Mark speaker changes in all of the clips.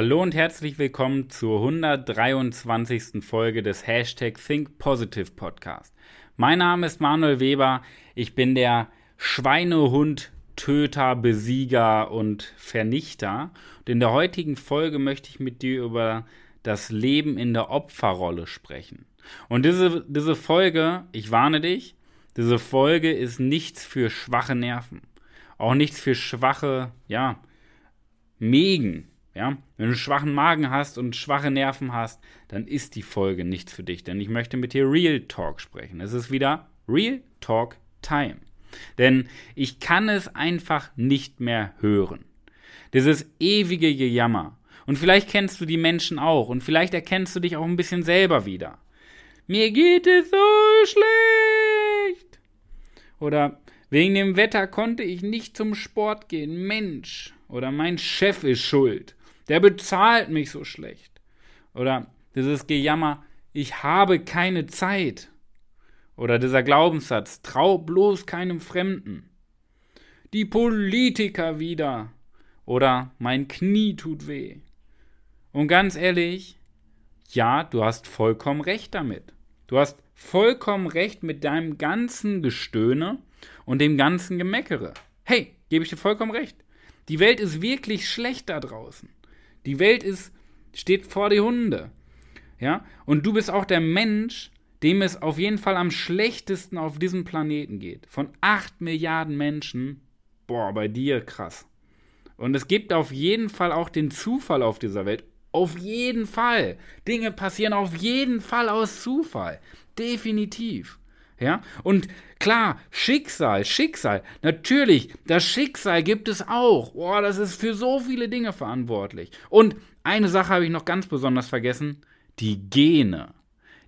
Speaker 1: Hallo und herzlich willkommen zur 123. Folge des Hashtag Think Positive Podcast. Mein Name ist Manuel Weber. Ich bin der Schweinehund, Töter, Besieger und Vernichter. Und in der heutigen Folge möchte ich mit dir über das Leben in der Opferrolle sprechen. Und diese, diese Folge, ich warne dich, diese Folge ist nichts für schwache Nerven. Auch nichts für schwache, ja, Mägen. Ja, wenn du einen schwachen Magen hast und schwache Nerven hast, dann ist die Folge nichts für dich, denn ich möchte mit dir Real Talk sprechen. Es ist wieder Real Talk Time. Denn ich kann es einfach nicht mehr hören. Dieses ewige Gejammer. Und vielleicht kennst du die Menschen auch und vielleicht erkennst du dich auch ein bisschen selber wieder. Mir geht es so schlecht. Oder wegen dem Wetter konnte ich nicht zum Sport gehen. Mensch. Oder mein Chef ist schuld. Der bezahlt mich so schlecht. Oder dieses Gejammer, ich habe keine Zeit. Oder dieser Glaubenssatz, trau bloß keinem Fremden. Die Politiker wieder. Oder mein Knie tut weh. Und ganz ehrlich, ja, du hast vollkommen recht damit. Du hast vollkommen recht mit deinem ganzen Gestöhne und dem ganzen Gemeckere. Hey, gebe ich dir vollkommen recht. Die Welt ist wirklich schlecht da draußen. Die Welt ist, steht vor die Hunde. Ja? Und du bist auch der Mensch, dem es auf jeden Fall am schlechtesten auf diesem Planeten geht. Von 8 Milliarden Menschen, boah, bei dir krass. Und es gibt auf jeden Fall auch den Zufall auf dieser Welt. Auf jeden Fall. Dinge passieren auf jeden Fall aus Zufall. Definitiv. Ja? Und klar, Schicksal, Schicksal, natürlich, das Schicksal gibt es auch. Boah, das ist für so viele Dinge verantwortlich. Und eine Sache habe ich noch ganz besonders vergessen: die Gene.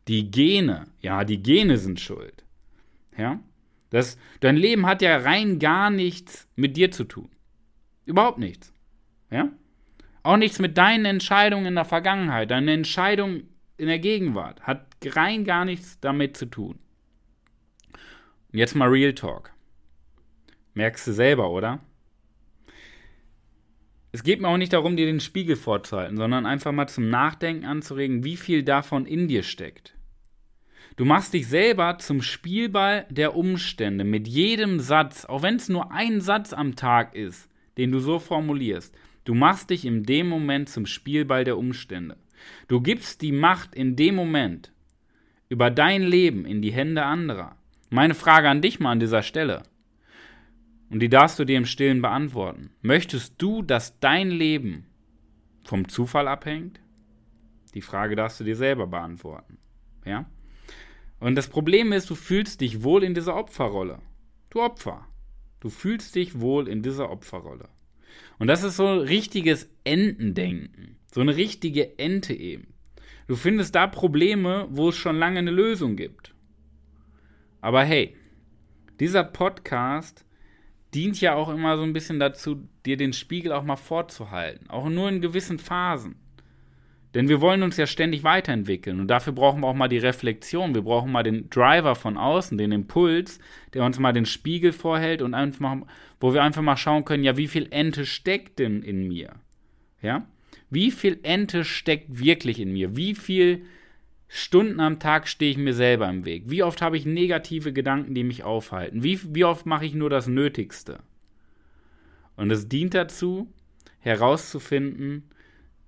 Speaker 1: Die Gene, ja, die Gene sind schuld. Ja? Das, dein Leben hat ja rein gar nichts mit dir zu tun. Überhaupt nichts. Ja? Auch nichts mit deinen Entscheidungen in der Vergangenheit. Deine Entscheidung in der Gegenwart hat rein gar nichts damit zu tun. Und jetzt mal Real Talk. Merkst du selber, oder? Es geht mir auch nicht darum, dir den Spiegel vorzuhalten, sondern einfach mal zum Nachdenken anzuregen, wie viel davon in dir steckt. Du machst dich selber zum Spielball der Umstände mit jedem Satz, auch wenn es nur ein Satz am Tag ist, den du so formulierst. Du machst dich in dem Moment zum Spielball der Umstände. Du gibst die Macht in dem Moment über dein Leben in die Hände anderer. Meine Frage an dich mal an dieser Stelle. Und die darfst du dir im Stillen beantworten. Möchtest du, dass dein Leben vom Zufall abhängt? Die Frage darfst du dir selber beantworten. Ja? Und das Problem ist, du fühlst dich wohl in dieser Opferrolle. Du Opfer. Du fühlst dich wohl in dieser Opferrolle. Und das ist so ein richtiges Entendenken. So eine richtige Ente eben. Du findest da Probleme, wo es schon lange eine Lösung gibt. Aber hey, dieser Podcast dient ja auch immer so ein bisschen dazu, dir den Spiegel auch mal vorzuhalten. Auch nur in gewissen Phasen. Denn wir wollen uns ja ständig weiterentwickeln und dafür brauchen wir auch mal die Reflexion. Wir brauchen mal den Driver von außen, den Impuls, der uns mal den Spiegel vorhält und einfach, wo wir einfach mal schauen können, ja, wie viel Ente steckt denn in mir? Ja? Wie viel Ente steckt wirklich in mir? Wie viel Stunden am Tag stehe ich mir selber im Weg? Wie oft habe ich negative Gedanken, die mich aufhalten? Wie, wie oft mache ich nur das Nötigste? Und es dient dazu, herauszufinden,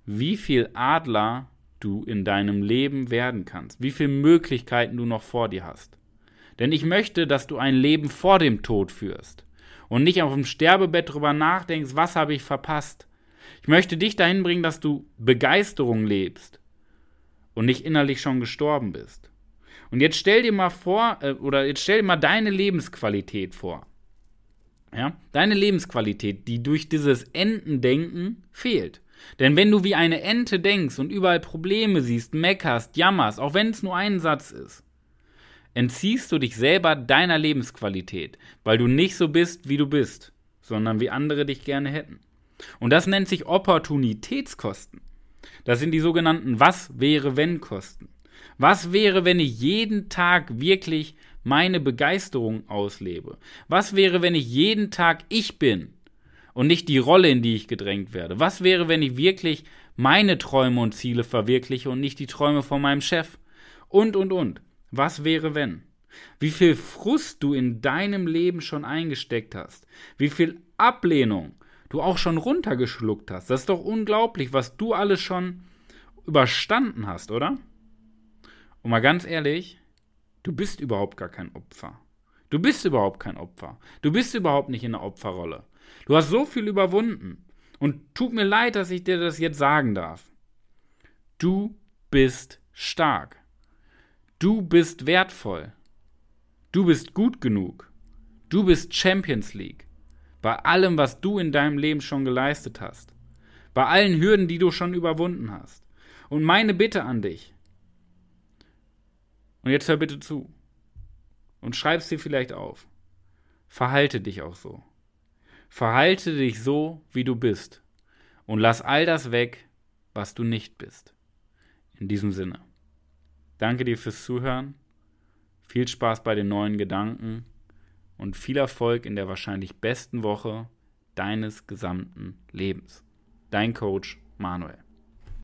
Speaker 1: wie viel Adler du in deinem Leben werden kannst, wie viele Möglichkeiten du noch vor dir hast. Denn ich möchte, dass du ein Leben vor dem Tod führst und nicht auf dem Sterbebett darüber nachdenkst, was habe ich verpasst. Ich möchte dich dahin bringen, dass du Begeisterung lebst, und nicht innerlich schon gestorben bist. Und jetzt stell dir mal vor, äh, oder jetzt stell dir mal deine Lebensqualität vor. Ja? Deine Lebensqualität, die durch dieses Entendenken fehlt. Denn wenn du wie eine Ente denkst und überall Probleme siehst, meckerst, jammerst, auch wenn es nur ein Satz ist, entziehst du dich selber deiner Lebensqualität, weil du nicht so bist, wie du bist, sondern wie andere dich gerne hätten. Und das nennt sich Opportunitätskosten. Das sind die sogenannten Was wäre wenn Kosten. Was wäre, wenn ich jeden Tag wirklich meine Begeisterung auslebe? Was wäre, wenn ich jeden Tag ich bin und nicht die Rolle, in die ich gedrängt werde? Was wäre, wenn ich wirklich meine Träume und Ziele verwirkliche und nicht die Träume von meinem Chef. Und, und, und. Was wäre, wenn? Wie viel Frust du in deinem Leben schon eingesteckt hast. Wie viel Ablehnung du auch schon runtergeschluckt hast. Das ist doch unglaublich, was du alles schon überstanden hast, oder? Und mal ganz ehrlich, du bist überhaupt gar kein Opfer. Du bist überhaupt kein Opfer. Du bist überhaupt nicht in der Opferrolle. Du hast so viel überwunden. Und tut mir leid, dass ich dir das jetzt sagen darf. Du bist stark. Du bist wertvoll. Du bist gut genug. Du bist Champions League. Bei allem, was du in deinem Leben schon geleistet hast. Bei allen Hürden, die du schon überwunden hast. Und meine Bitte an dich. Und jetzt hör bitte zu. Und schreib's dir vielleicht auf. Verhalte dich auch so. Verhalte dich so, wie du bist. Und lass all das weg, was du nicht bist. In diesem Sinne. Danke dir fürs Zuhören. Viel Spaß bei den neuen Gedanken und viel Erfolg in der wahrscheinlich besten Woche deines gesamten Lebens. Dein Coach Manuel.